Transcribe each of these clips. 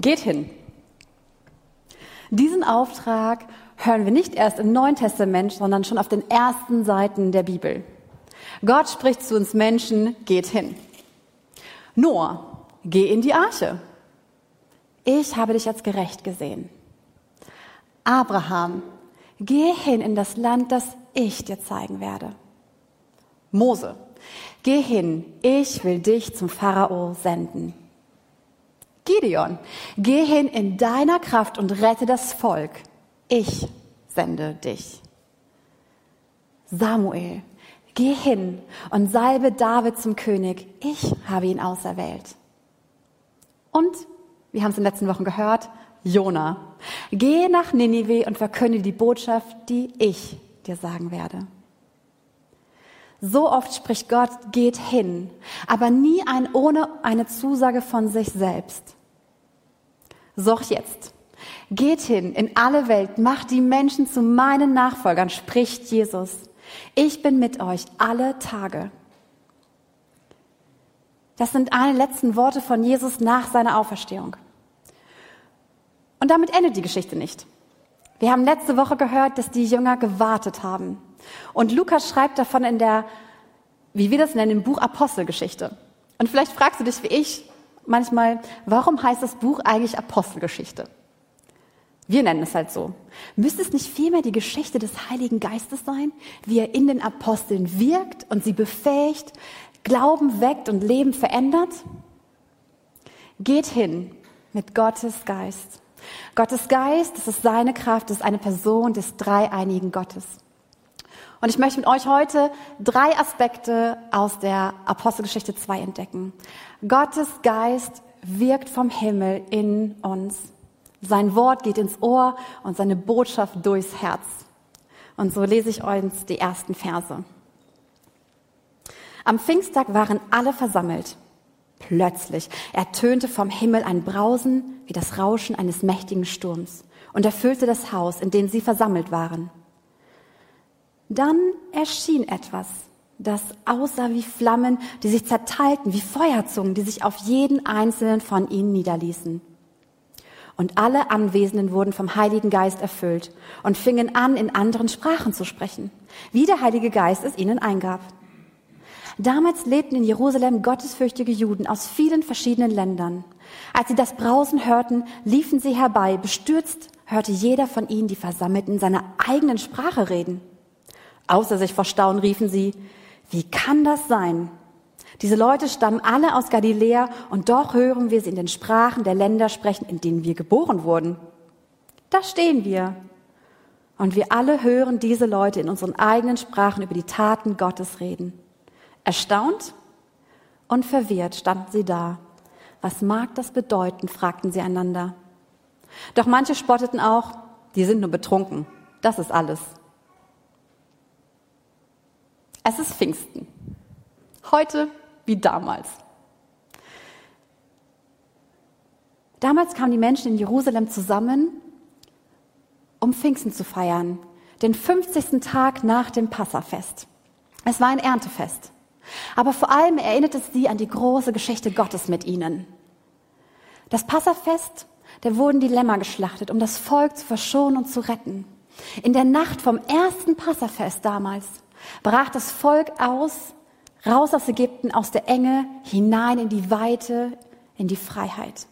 Geht hin. Diesen Auftrag hören wir nicht erst im Neuen Testament, sondern schon auf den ersten Seiten der Bibel. Gott spricht zu uns Menschen, geht hin. Noah, geh in die Arche. Ich habe dich als gerecht gesehen. Abraham, geh hin in das Land, das ich dir zeigen werde. Mose, geh hin, ich will dich zum Pharao senden. Gideon, geh hin in deiner Kraft und rette das Volk. Ich sende dich. Samuel, geh hin und salbe David zum König. Ich habe ihn auserwählt. Und, wir haben es in den letzten Wochen gehört, Jona, geh nach Ninive und verkünde die Botschaft, die ich dir sagen werde. So oft spricht Gott, geht hin, aber nie ein ohne eine Zusage von sich selbst. So jetzt. Geht hin in alle Welt, macht die Menschen zu meinen Nachfolgern, spricht Jesus. Ich bin mit euch alle Tage. Das sind eine letzten Worte von Jesus nach seiner Auferstehung. Und damit endet die Geschichte nicht. Wir haben letzte Woche gehört, dass die Jünger gewartet haben. Und Lukas schreibt davon in der, wie wir das nennen, im Buch Apostelgeschichte. Und vielleicht fragst du dich wie ich, manchmal, warum heißt das Buch eigentlich Apostelgeschichte? Wir nennen es halt so. Müsste es nicht vielmehr die Geschichte des Heiligen Geistes sein, wie er in den Aposteln wirkt und sie befähigt, Glauben weckt und Leben verändert? Geht hin mit Gottes Geist. Gottes Geist, das ist seine Kraft, das ist eine Person des dreieinigen Gottes. Und ich möchte mit euch heute drei Aspekte aus der Apostelgeschichte 2 entdecken. Gottes Geist wirkt vom Himmel in uns. Sein Wort geht ins Ohr und seine Botschaft durchs Herz. Und so lese ich uns die ersten Verse. Am Pfingsttag waren alle versammelt. Plötzlich ertönte vom Himmel ein Brausen wie das Rauschen eines mächtigen Sturms und erfüllte das Haus, in dem sie versammelt waren. Dann erschien etwas, das aussah wie Flammen, die sich zerteilten, wie Feuerzungen, die sich auf jeden einzelnen von ihnen niederließen. Und alle Anwesenden wurden vom Heiligen Geist erfüllt und fingen an, in anderen Sprachen zu sprechen, wie der Heilige Geist es ihnen eingab. Damals lebten in Jerusalem gottesfürchtige Juden aus vielen verschiedenen Ländern. Als sie das Brausen hörten, liefen sie herbei. Bestürzt hörte jeder von ihnen die Versammelten in seiner eigenen Sprache reden. Außer sich vor Staunen riefen sie, wie kann das sein? Diese Leute stammen alle aus Galiläa und doch hören wir sie in den Sprachen der Länder sprechen, in denen wir geboren wurden. Da stehen wir. Und wir alle hören diese Leute in unseren eigenen Sprachen über die Taten Gottes reden. Erstaunt und verwirrt standen sie da. Was mag das bedeuten? fragten sie einander. Doch manche spotteten auch, die sind nur betrunken. Das ist alles. Es ist Pfingsten. Heute wie damals. Damals kamen die Menschen in Jerusalem zusammen, um Pfingsten zu feiern, den 50. Tag nach dem Passafest. Es war ein Erntefest. Aber vor allem erinnert es sie an die große Geschichte Gottes mit ihnen. Das Passafest, da wurden die Lämmer geschlachtet, um das Volk zu verschonen und zu retten. In der Nacht vom ersten Passafest damals brach das Volk aus, raus aus Ägypten, aus der Enge, hinein in die Weite, in die Freiheit.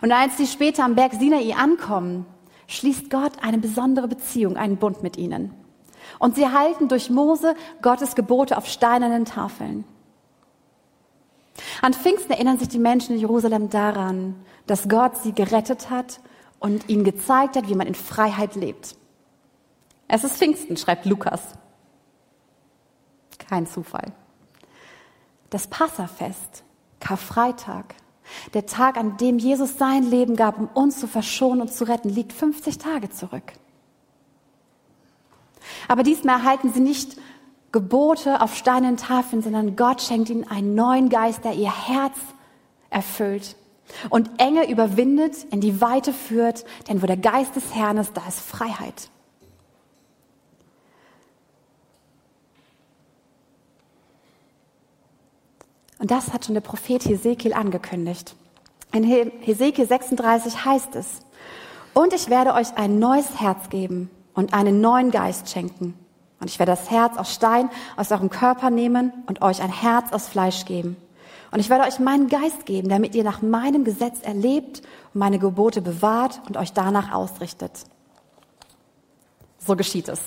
Und als sie später am Berg Sinai ankommen, schließt Gott eine besondere Beziehung, einen Bund mit ihnen. Und sie halten durch Mose Gottes Gebote auf steinernen Tafeln. An Pfingsten erinnern sich die Menschen in Jerusalem daran, dass Gott sie gerettet hat und ihnen gezeigt hat, wie man in Freiheit lebt. Es ist Pfingsten, schreibt Lukas. Kein Zufall. Das Passafest, Karfreitag, der Tag, an dem Jesus sein Leben gab, um uns zu verschonen und zu retten, liegt 50 Tage zurück. Aber diesmal erhalten sie nicht Gebote auf steinernen Tafeln, sondern Gott schenkt ihnen einen neuen Geist, der ihr Herz erfüllt und Enge überwindet, in die Weite führt, denn wo der Geist des Herrn ist, da ist Freiheit. Und das hat schon der Prophet Hesekiel angekündigt. In Hesekiel 36 heißt es, und ich werde euch ein neues Herz geben und einen neuen Geist schenken. Und ich werde das Herz aus Stein aus eurem Körper nehmen und euch ein Herz aus Fleisch geben. Und ich werde euch meinen Geist geben, damit ihr nach meinem Gesetz erlebt und meine Gebote bewahrt und euch danach ausrichtet. So geschieht es.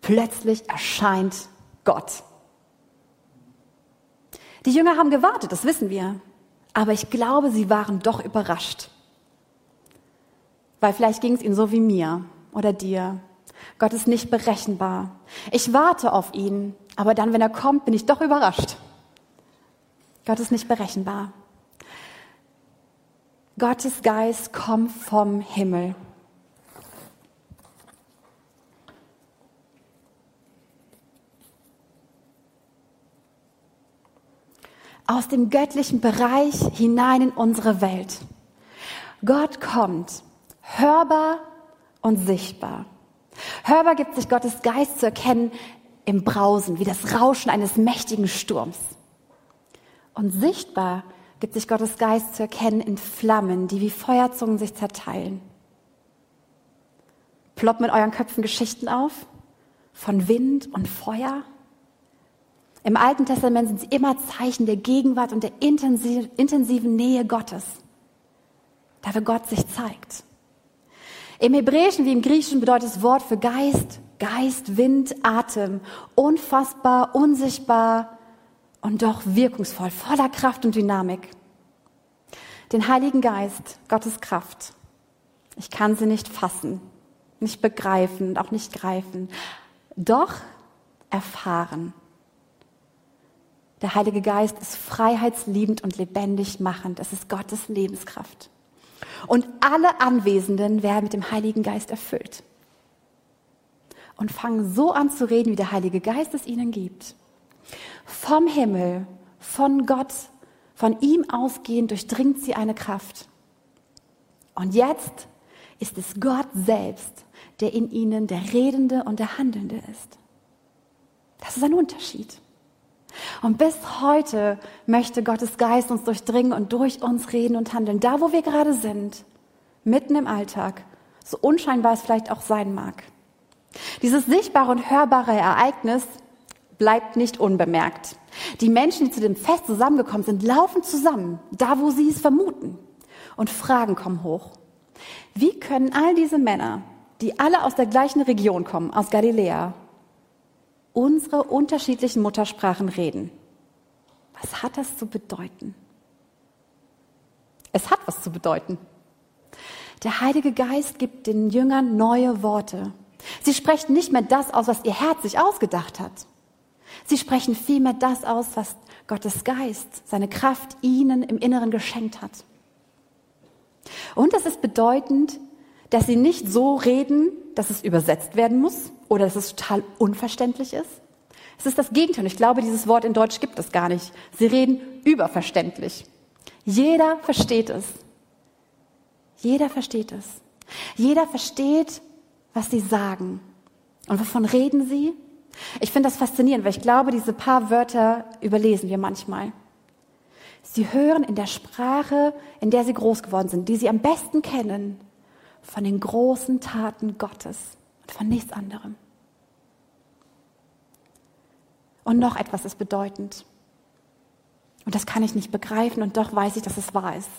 Plötzlich erscheint Gott. Die Jünger haben gewartet, das wissen wir. Aber ich glaube, sie waren doch überrascht. Weil vielleicht ging es ihnen so wie mir oder dir. Gott ist nicht berechenbar. Ich warte auf ihn, aber dann, wenn er kommt, bin ich doch überrascht. Gott ist nicht berechenbar. Gottes Geist kommt vom Himmel. Aus dem göttlichen Bereich hinein in unsere Welt. Gott kommt, hörbar und sichtbar. Hörbar gibt sich Gottes Geist zu erkennen im Brausen, wie das Rauschen eines mächtigen Sturms. Und sichtbar gibt sich Gottes Geist zu erkennen in Flammen, die wie Feuerzungen sich zerteilen. Ploppen in euren Köpfen Geschichten auf von Wind und Feuer? Im Alten Testament sind sie immer Zeichen der Gegenwart und der intensiven Nähe Gottes. Da wo Gott sich zeigt. Im Hebräischen wie im Griechischen bedeutet das Wort für Geist, Geist, Wind, Atem. Unfassbar, unsichtbar und doch wirkungsvoll, voller Kraft und Dynamik. Den Heiligen Geist, Gottes Kraft. Ich kann sie nicht fassen, nicht begreifen und auch nicht greifen. Doch erfahren. Der Heilige Geist ist freiheitsliebend und lebendig machend. Es ist Gottes Lebenskraft. Und alle Anwesenden werden mit dem Heiligen Geist erfüllt und fangen so an zu reden, wie der Heilige Geist es ihnen gibt. Vom Himmel, von Gott, von ihm ausgehend durchdringt sie eine Kraft. Und jetzt ist es Gott selbst, der in ihnen der Redende und der Handelnde ist. Das ist ein Unterschied. Und bis heute möchte Gottes Geist uns durchdringen und durch uns reden und handeln. Da, wo wir gerade sind, mitten im Alltag, so unscheinbar es vielleicht auch sein mag. Dieses sichtbare und hörbare Ereignis bleibt nicht unbemerkt. Die Menschen, die zu dem Fest zusammengekommen sind, laufen zusammen, da wo sie es vermuten. Und Fragen kommen hoch. Wie können all diese Männer, die alle aus der gleichen Region kommen, aus Galiläa, unsere unterschiedlichen Muttersprachen reden. Was hat das zu bedeuten? Es hat was zu bedeuten. Der Heilige Geist gibt den Jüngern neue Worte. Sie sprechen nicht mehr das aus, was ihr Herz sich ausgedacht hat. Sie sprechen vielmehr das aus, was Gottes Geist, seine Kraft ihnen im Inneren geschenkt hat. Und es ist bedeutend, dass sie nicht so reden, dass es übersetzt werden muss oder dass es total unverständlich ist. Es ist das Gegenteil. Ich glaube, dieses Wort in Deutsch gibt es gar nicht. Sie reden überverständlich. Jeder versteht es. Jeder versteht es. Jeder versteht, was sie sagen. Und wovon reden sie? Ich finde das faszinierend, weil ich glaube, diese paar Wörter überlesen wir manchmal. Sie hören in der Sprache, in der sie groß geworden sind, die sie am besten kennen, von den großen Taten Gottes und von nichts anderem. Und noch etwas ist bedeutend. Und das kann ich nicht begreifen und doch weiß ich, dass es wahr ist.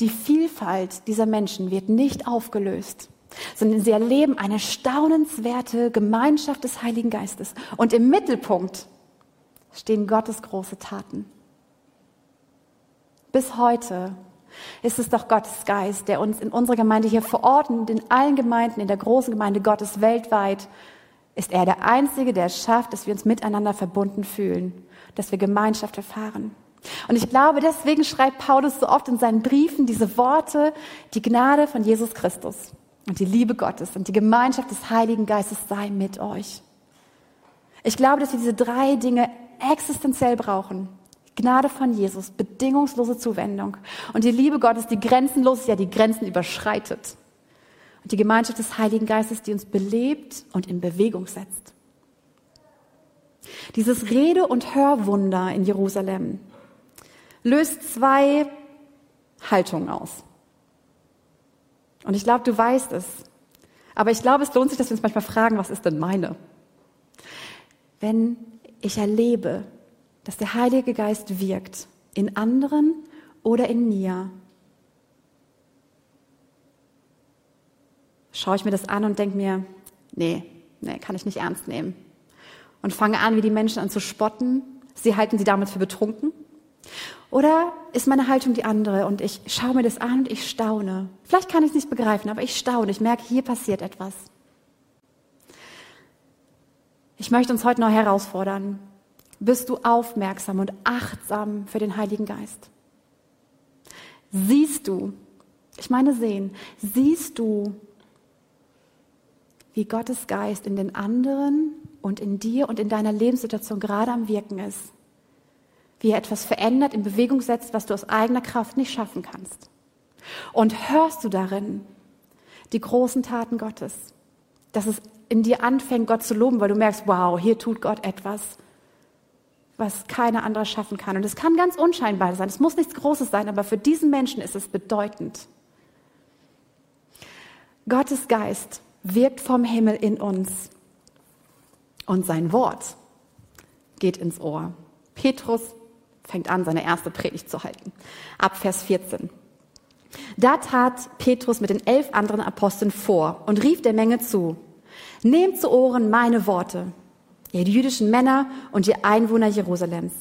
Die Vielfalt dieser Menschen wird nicht aufgelöst, sondern sie erleben eine staunenswerte Gemeinschaft des Heiligen Geistes. Und im Mittelpunkt stehen Gottes große Taten. Bis heute ist es doch Gottes Geist, der uns in unserer Gemeinde hier vor Ort und in allen Gemeinden, in der großen Gemeinde Gottes weltweit, ist er der Einzige, der es schafft, dass wir uns miteinander verbunden fühlen, dass wir Gemeinschaft erfahren. Und ich glaube, deswegen schreibt Paulus so oft in seinen Briefen diese Worte, die Gnade von Jesus Christus und die Liebe Gottes und die Gemeinschaft des Heiligen Geistes sei mit euch. Ich glaube, dass wir diese drei Dinge existenziell brauchen. Gnade von Jesus, bedingungslose Zuwendung und die Liebe Gottes, die grenzenlos ja die Grenzen überschreitet. Und die Gemeinschaft des Heiligen Geistes, die uns belebt und in Bewegung setzt. Dieses Rede- und Hörwunder in Jerusalem löst zwei Haltung aus. Und ich glaube, du weißt es. Aber ich glaube, es lohnt sich, dass wir uns manchmal fragen, was ist denn meine? Wenn ich erlebe, dass der Heilige Geist wirkt in anderen oder in mir, schaue ich mir das an und denke mir, nee, nee, kann ich nicht ernst nehmen. Und fange an, wie die Menschen an zu spotten. Sie halten sie damit für betrunken. Oder ist meine Haltung die andere und ich schaue mir das an und ich staune. Vielleicht kann ich es nicht begreifen, aber ich staune. Ich merke, hier passiert etwas. Ich möchte uns heute noch herausfordern. Bist du aufmerksam und achtsam für den Heiligen Geist? Siehst du, ich meine sehen, siehst du, wie Gottes Geist in den anderen und in dir und in deiner Lebenssituation gerade am Wirken ist? wie er etwas verändert, in Bewegung setzt, was du aus eigener Kraft nicht schaffen kannst. Und hörst du darin die großen Taten Gottes, dass es in dir anfängt, Gott zu loben, weil du merkst, wow, hier tut Gott etwas, was keiner anderer schaffen kann. Und es kann ganz unscheinbar sein, es muss nichts Großes sein, aber für diesen Menschen ist es bedeutend. Gottes Geist wirkt vom Himmel in uns und sein Wort geht ins Ohr. Petrus fängt an, seine erste Predigt zu halten. Ab Vers 14. Da tat Petrus mit den elf anderen Aposteln vor und rief der Menge zu, Nehmt zu Ohren meine Worte, ihr jüdischen Männer und ihr Einwohner Jerusalems.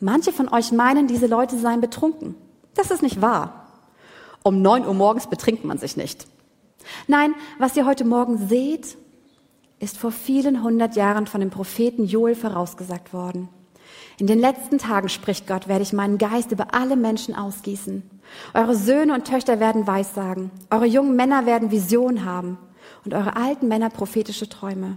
Manche von euch meinen, diese Leute seien betrunken. Das ist nicht wahr. Um neun Uhr morgens betrinkt man sich nicht. Nein, was ihr heute Morgen seht, ist vor vielen hundert Jahren von dem Propheten Joel vorausgesagt worden. In den letzten Tagen, spricht Gott, werde ich meinen Geist über alle Menschen ausgießen. Eure Söhne und Töchter werden Weissagen. Eure jungen Männer werden Visionen haben. Und eure alten Männer prophetische Träume.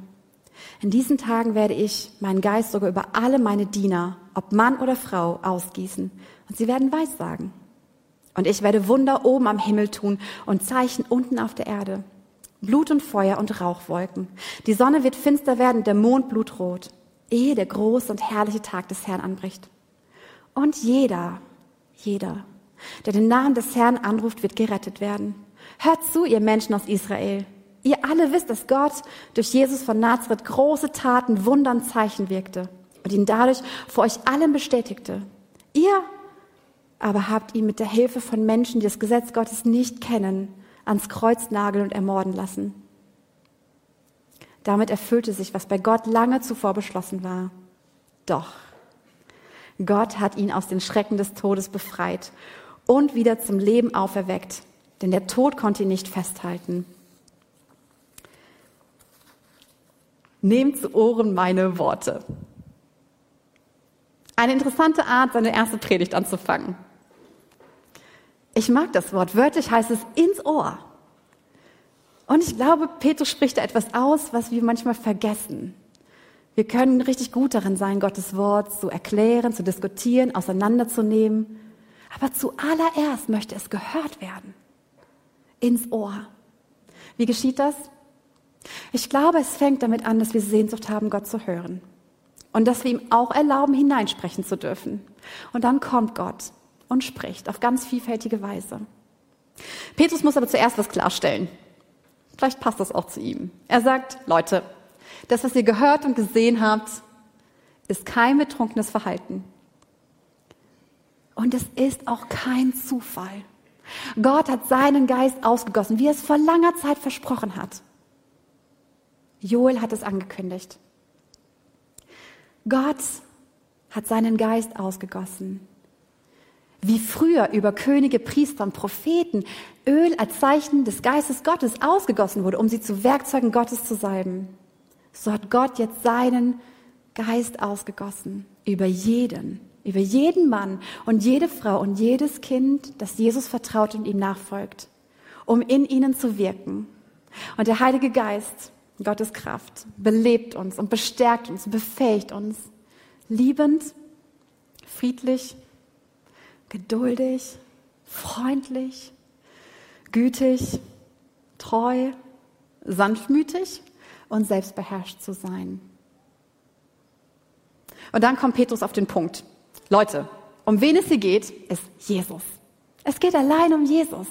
In diesen Tagen werde ich meinen Geist sogar über alle meine Diener, ob Mann oder Frau, ausgießen. Und sie werden Weissagen. Und ich werde Wunder oben am Himmel tun und Zeichen unten auf der Erde. Blut und Feuer und Rauchwolken. Die Sonne wird finster werden, der Mond blutrot ehe der große und herrliche Tag des Herrn anbricht. Und jeder, jeder, der den Namen des Herrn anruft, wird gerettet werden. Hört zu, ihr Menschen aus Israel. Ihr alle wisst, dass Gott durch Jesus von Nazareth große Taten, Wunder und Zeichen wirkte und ihn dadurch vor euch allen bestätigte. Ihr aber habt ihn mit der Hilfe von Menschen, die das Gesetz Gottes nicht kennen, ans Kreuz nageln und ermorden lassen. Damit erfüllte sich, was bei Gott lange zuvor beschlossen war. Doch Gott hat ihn aus den Schrecken des Todes befreit und wieder zum Leben auferweckt, denn der Tod konnte ihn nicht festhalten. Nehmt zu Ohren meine Worte. Eine interessante Art, seine erste Predigt anzufangen. Ich mag das Wort. Wörtlich heißt es ins Ohr. Und ich glaube, Petrus spricht da etwas aus, was wir manchmal vergessen. Wir können richtig gut darin sein, Gottes Wort zu erklären, zu diskutieren, auseinanderzunehmen. Aber zuallererst möchte es gehört werden. Ins Ohr. Wie geschieht das? Ich glaube, es fängt damit an, dass wir Sehnsucht haben, Gott zu hören. Und dass wir ihm auch erlauben, hineinsprechen zu dürfen. Und dann kommt Gott und spricht auf ganz vielfältige Weise. Petrus muss aber zuerst was klarstellen. Vielleicht passt das auch zu ihm. Er sagt, Leute, das, was ihr gehört und gesehen habt, ist kein betrunkenes Verhalten. Und es ist auch kein Zufall. Gott hat seinen Geist ausgegossen, wie er es vor langer Zeit versprochen hat. Joel hat es angekündigt. Gott hat seinen Geist ausgegossen wie früher über Könige, Priester und Propheten Öl als Zeichen des Geistes Gottes ausgegossen wurde, um sie zu Werkzeugen Gottes zu salben. So hat Gott jetzt seinen Geist ausgegossen über jeden, über jeden Mann und jede Frau und jedes Kind, das Jesus vertraut und ihm nachfolgt, um in ihnen zu wirken. Und der Heilige Geist, Gottes Kraft, belebt uns und bestärkt uns, befähigt uns, liebend, friedlich geduldig, freundlich, gütig, treu, sanftmütig und selbstbeherrscht zu sein. Und dann kommt Petrus auf den Punkt. Leute, um wen es hier geht, ist Jesus. Es geht allein um Jesus.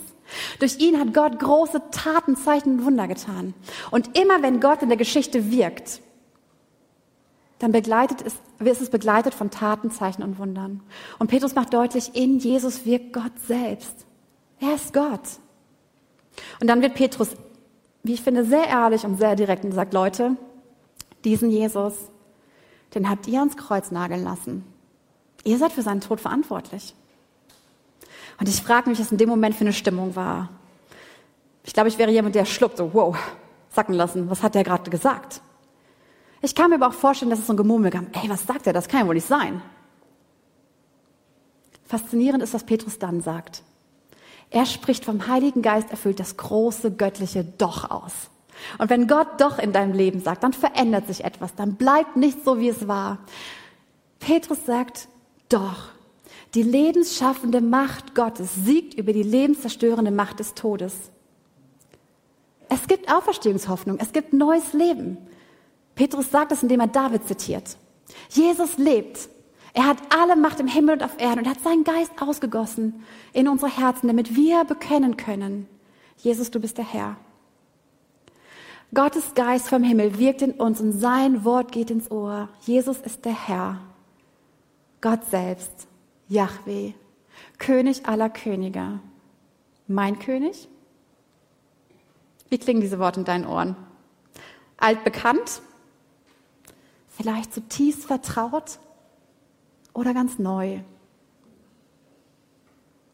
Durch ihn hat Gott große Taten, Zeichen und Wunder getan. Und immer wenn Gott in der Geschichte wirkt, dann begleitet es, ist es begleitet von Taten, Zeichen und Wundern. Und Petrus macht deutlich, in Jesus wirkt Gott selbst. Er ist Gott. Und dann wird Petrus, wie ich finde, sehr ehrlich und sehr direkt und sagt, Leute, diesen Jesus, den habt ihr ans Kreuz nageln lassen. Ihr seid für seinen Tod verantwortlich. Und ich frage mich, was in dem Moment für eine Stimmung war. Ich glaube, ich wäre jemand, der schluckt, so, wow, sacken lassen. Was hat der gerade gesagt? Ich kann mir aber auch vorstellen, dass es so ein Gemurmel gab. Ey, was sagt er? Das kann ja wohl nicht sein. Faszinierend ist, was Petrus dann sagt. Er spricht vom Heiligen Geist erfüllt das große göttliche Doch aus. Und wenn Gott doch in deinem Leben sagt, dann verändert sich etwas, dann bleibt nicht so, wie es war. Petrus sagt, doch, die lebensschaffende Macht Gottes siegt über die lebenszerstörende Macht des Todes. Es gibt Auferstehungshoffnung, es gibt neues Leben. Petrus sagt es, indem er David zitiert. Jesus lebt. Er hat alle Macht im Himmel und auf Erden und hat seinen Geist ausgegossen in unsere Herzen, damit wir bekennen können, Jesus, du bist der Herr. Gottes Geist vom Himmel wirkt in uns und sein Wort geht ins Ohr. Jesus ist der Herr. Gott selbst. Yahweh, König aller Könige. Mein König? Wie klingen diese Worte in deinen Ohren? Altbekannt? Vielleicht zutiefst vertraut? Oder ganz neu?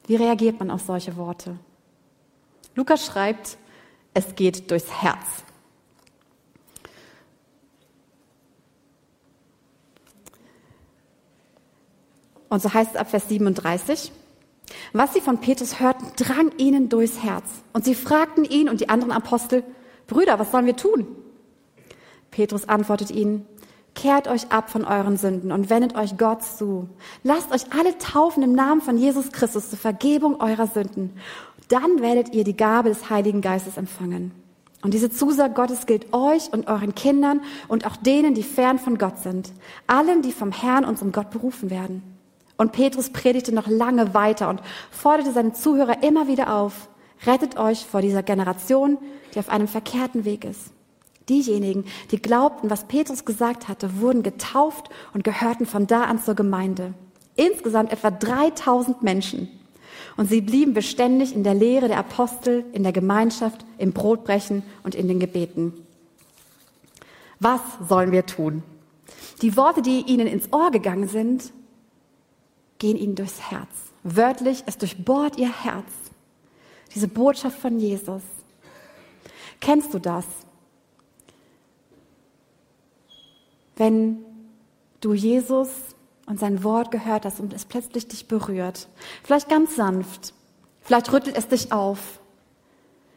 Wie reagiert man auf solche Worte? Lukas schreibt, es geht durchs Herz. Und so heißt es ab Vers 37. Was sie von Petrus hörten, drang ihnen durchs Herz. Und sie fragten ihn und die anderen Apostel, Brüder, was sollen wir tun? Petrus antwortet ihnen, kehrt euch ab von euren Sünden und wendet euch Gott zu. Lasst euch alle taufen im Namen von Jesus Christus zur Vergebung eurer Sünden. Dann werdet ihr die Gabe des Heiligen Geistes empfangen. Und diese Zusage Gottes gilt euch und euren Kindern und auch denen, die fern von Gott sind. Allen, die vom Herrn, unserem Gott, berufen werden. Und Petrus predigte noch lange weiter und forderte seine Zuhörer immer wieder auf, rettet euch vor dieser Generation, die auf einem verkehrten Weg ist. Diejenigen, die glaubten, was Petrus gesagt hatte, wurden getauft und gehörten von da an zur Gemeinde. Insgesamt etwa 3000 Menschen. Und sie blieben beständig in der Lehre der Apostel, in der Gemeinschaft, im Brotbrechen und in den Gebeten. Was sollen wir tun? Die Worte, die ihnen ins Ohr gegangen sind, gehen ihnen durchs Herz. Wörtlich, es durchbohrt ihr Herz. Diese Botschaft von Jesus. Kennst du das? Wenn du Jesus und sein Wort gehört hast und es plötzlich dich berührt. Vielleicht ganz sanft. Vielleicht rüttelt es dich auf.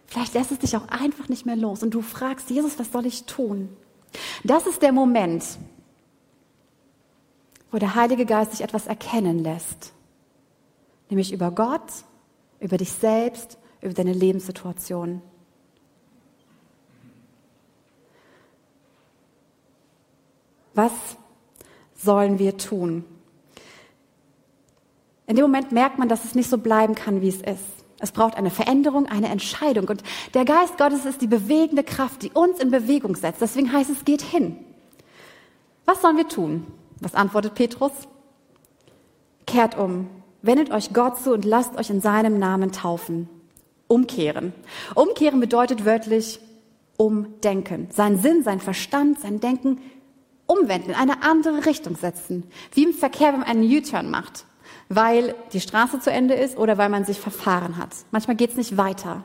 Vielleicht lässt es dich auch einfach nicht mehr los und du fragst, Jesus, was soll ich tun? Das ist der Moment, wo der Heilige Geist sich etwas erkennen lässt. Nämlich über Gott, über dich selbst, über deine Lebenssituation. Was sollen wir tun? In dem Moment merkt man, dass es nicht so bleiben kann, wie es ist. Es braucht eine Veränderung, eine Entscheidung. Und der Geist Gottes ist die bewegende Kraft, die uns in Bewegung setzt. Deswegen heißt es, geht hin. Was sollen wir tun? Was antwortet Petrus? Kehrt um, wendet euch Gott zu und lasst euch in seinem Namen taufen. Umkehren. Umkehren bedeutet wörtlich umdenken. Sein Sinn, sein Verstand, sein Denken umwenden, in eine andere Richtung setzen. Wie im Verkehr, wenn man einen U-Turn macht, weil die Straße zu Ende ist oder weil man sich verfahren hat. Manchmal geht es nicht weiter.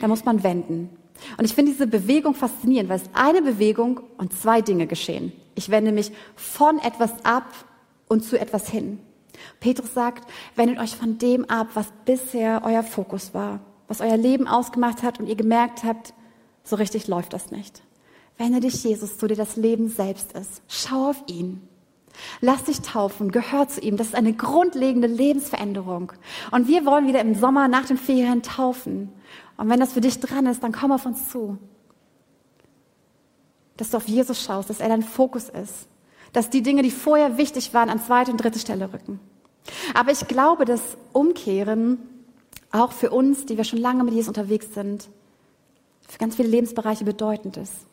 Da muss man wenden. Und ich finde diese Bewegung faszinierend, weil es eine Bewegung und zwei Dinge geschehen. Ich wende mich von etwas ab und zu etwas hin. Petrus sagt, wendet euch von dem ab, was bisher euer Fokus war, was euer Leben ausgemacht hat und ihr gemerkt habt, so richtig läuft das nicht. Wende dich Jesus zu, dir das Leben selbst ist. Schau auf ihn. Lass dich taufen, gehör zu ihm. Das ist eine grundlegende Lebensveränderung. Und wir wollen wieder im Sommer nach den Ferien taufen. Und wenn das für dich dran ist, dann komm auf uns zu dass du auf Jesus schaust, dass er dein Fokus ist, dass die Dinge, die vorher wichtig waren, an zweite und dritte Stelle rücken. Aber ich glaube, dass Umkehren auch für uns, die wir schon lange mit Jesus unterwegs sind, für ganz viele Lebensbereiche bedeutend ist.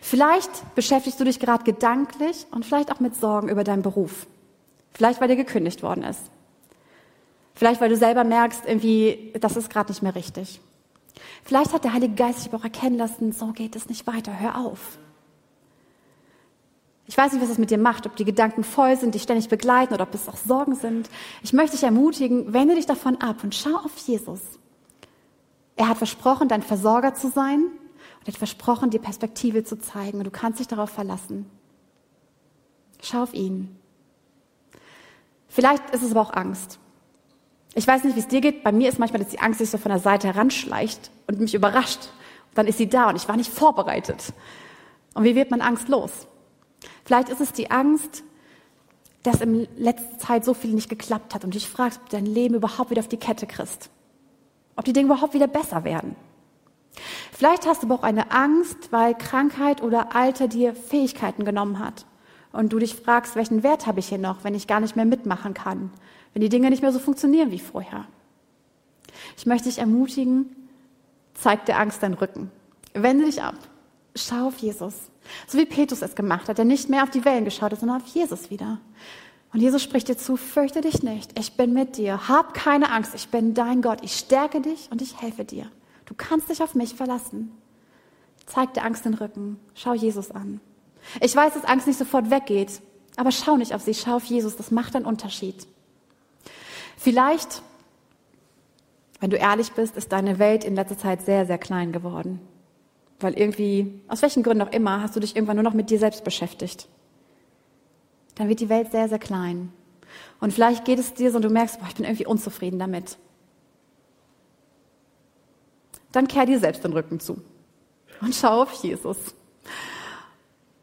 Vielleicht beschäftigst du dich gerade gedanklich und vielleicht auch mit Sorgen über deinen Beruf. Vielleicht, weil dir gekündigt worden ist. Vielleicht, weil du selber merkst, irgendwie, das ist gerade nicht mehr richtig. Vielleicht hat der Heilige Geist dich aber auch erkennen lassen, so geht es nicht weiter, hör auf. Ich weiß nicht, was das mit dir macht, ob die Gedanken voll sind, dich ständig begleiten oder ob es auch Sorgen sind. Ich möchte dich ermutigen, wende dich davon ab und schau auf Jesus. Er hat versprochen, dein Versorger zu sein und hat versprochen, dir Perspektive zu zeigen und du kannst dich darauf verlassen. Schau auf ihn. Vielleicht ist es aber auch Angst. Ich weiß nicht, wie es dir geht. Bei mir ist manchmal, dass die Angst sich so von der Seite heranschleicht und mich überrascht. Und dann ist sie da und ich war nicht vorbereitet. Und wie wird man Angst los? Vielleicht ist es die Angst, dass in letzter Zeit so viel nicht geklappt hat und dich fragst, ob du dein Leben überhaupt wieder auf die Kette kriegst. Ob die Dinge überhaupt wieder besser werden. Vielleicht hast du aber auch eine Angst, weil Krankheit oder Alter dir Fähigkeiten genommen hat. Und du dich fragst, welchen Wert habe ich hier noch, wenn ich gar nicht mehr mitmachen kann, wenn die Dinge nicht mehr so funktionieren wie vorher. Ich möchte dich ermutigen, zeig der Angst deinen Rücken. Wende dich ab. Schau auf Jesus. So wie Petrus es gemacht hat, der nicht mehr auf die Wellen geschaut hat, sondern auf Jesus wieder. Und Jesus spricht dir zu, fürchte dich nicht, ich bin mit dir, hab keine Angst, ich bin dein Gott, ich stärke dich und ich helfe dir. Du kannst dich auf mich verlassen. Zeig der Angst den Rücken, schau Jesus an. Ich weiß, dass Angst nicht sofort weggeht, aber schau nicht auf sie, schau auf Jesus, das macht einen Unterschied. Vielleicht, wenn du ehrlich bist, ist deine Welt in letzter Zeit sehr, sehr klein geworden. Weil irgendwie, aus welchen Gründen auch immer, hast du dich irgendwann nur noch mit dir selbst beschäftigt. Dann wird die Welt sehr, sehr klein. Und vielleicht geht es dir so und du merkst, boah, ich bin irgendwie unzufrieden damit. Dann kehr dir selbst den Rücken zu und schau auf Jesus.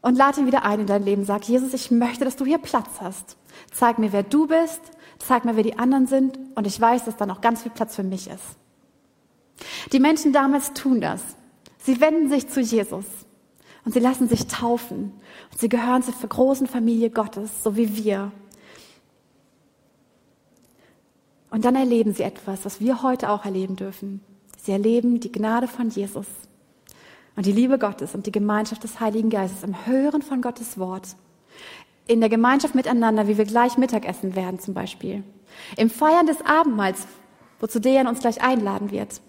Und lade ihn wieder ein in dein Leben. Sag, Jesus, ich möchte, dass du hier Platz hast. Zeig mir, wer du bist. Zeig mir, wer die anderen sind. Und ich weiß, dass da noch ganz viel Platz für mich ist. Die Menschen damals tun das. Sie wenden sich zu Jesus und sie lassen sich taufen und sie gehören zur großen Familie Gottes, so wie wir. Und dann erleben sie etwas, was wir heute auch erleben dürfen. Sie erleben die Gnade von Jesus und die Liebe Gottes und die Gemeinschaft des Heiligen Geistes im Hören von Gottes Wort. In der Gemeinschaft miteinander, wie wir gleich Mittagessen werden zum Beispiel. Im Feiern des Abendmahls, wozu Dejan uns gleich einladen wird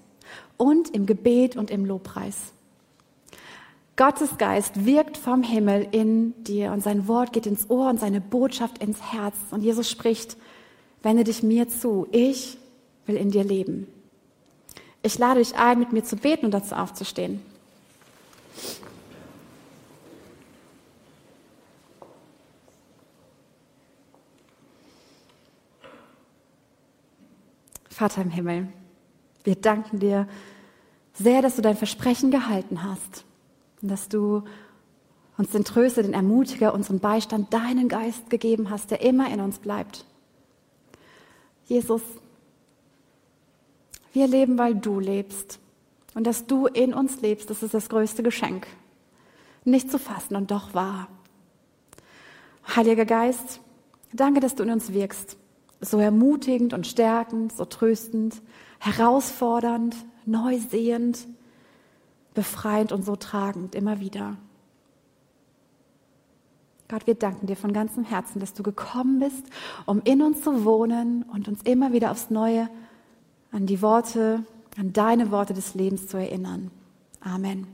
und im Gebet und im Lobpreis. Gottes Geist wirkt vom Himmel in dir und sein Wort geht ins Ohr und seine Botschaft ins Herz. Und Jesus spricht, wende dich mir zu, ich will in dir leben. Ich lade dich ein, mit mir zu beten und dazu aufzustehen. Vater im Himmel, wir danken dir, sehr, dass du dein Versprechen gehalten hast und dass du uns den Tröster, den Ermutiger, unseren Beistand, deinen Geist gegeben hast, der immer in uns bleibt. Jesus, wir leben, weil du lebst. Und dass du in uns lebst, das ist das größte Geschenk. Nicht zu fassen und doch wahr. Heiliger Geist, danke, dass du in uns wirkst. So ermutigend und stärkend, so tröstend, herausfordernd, neu sehend, befreiend und so tragend immer wieder. Gott, wir danken dir von ganzem Herzen, dass du gekommen bist, um in uns zu wohnen und uns immer wieder aufs Neue an die Worte, an deine Worte des Lebens zu erinnern. Amen.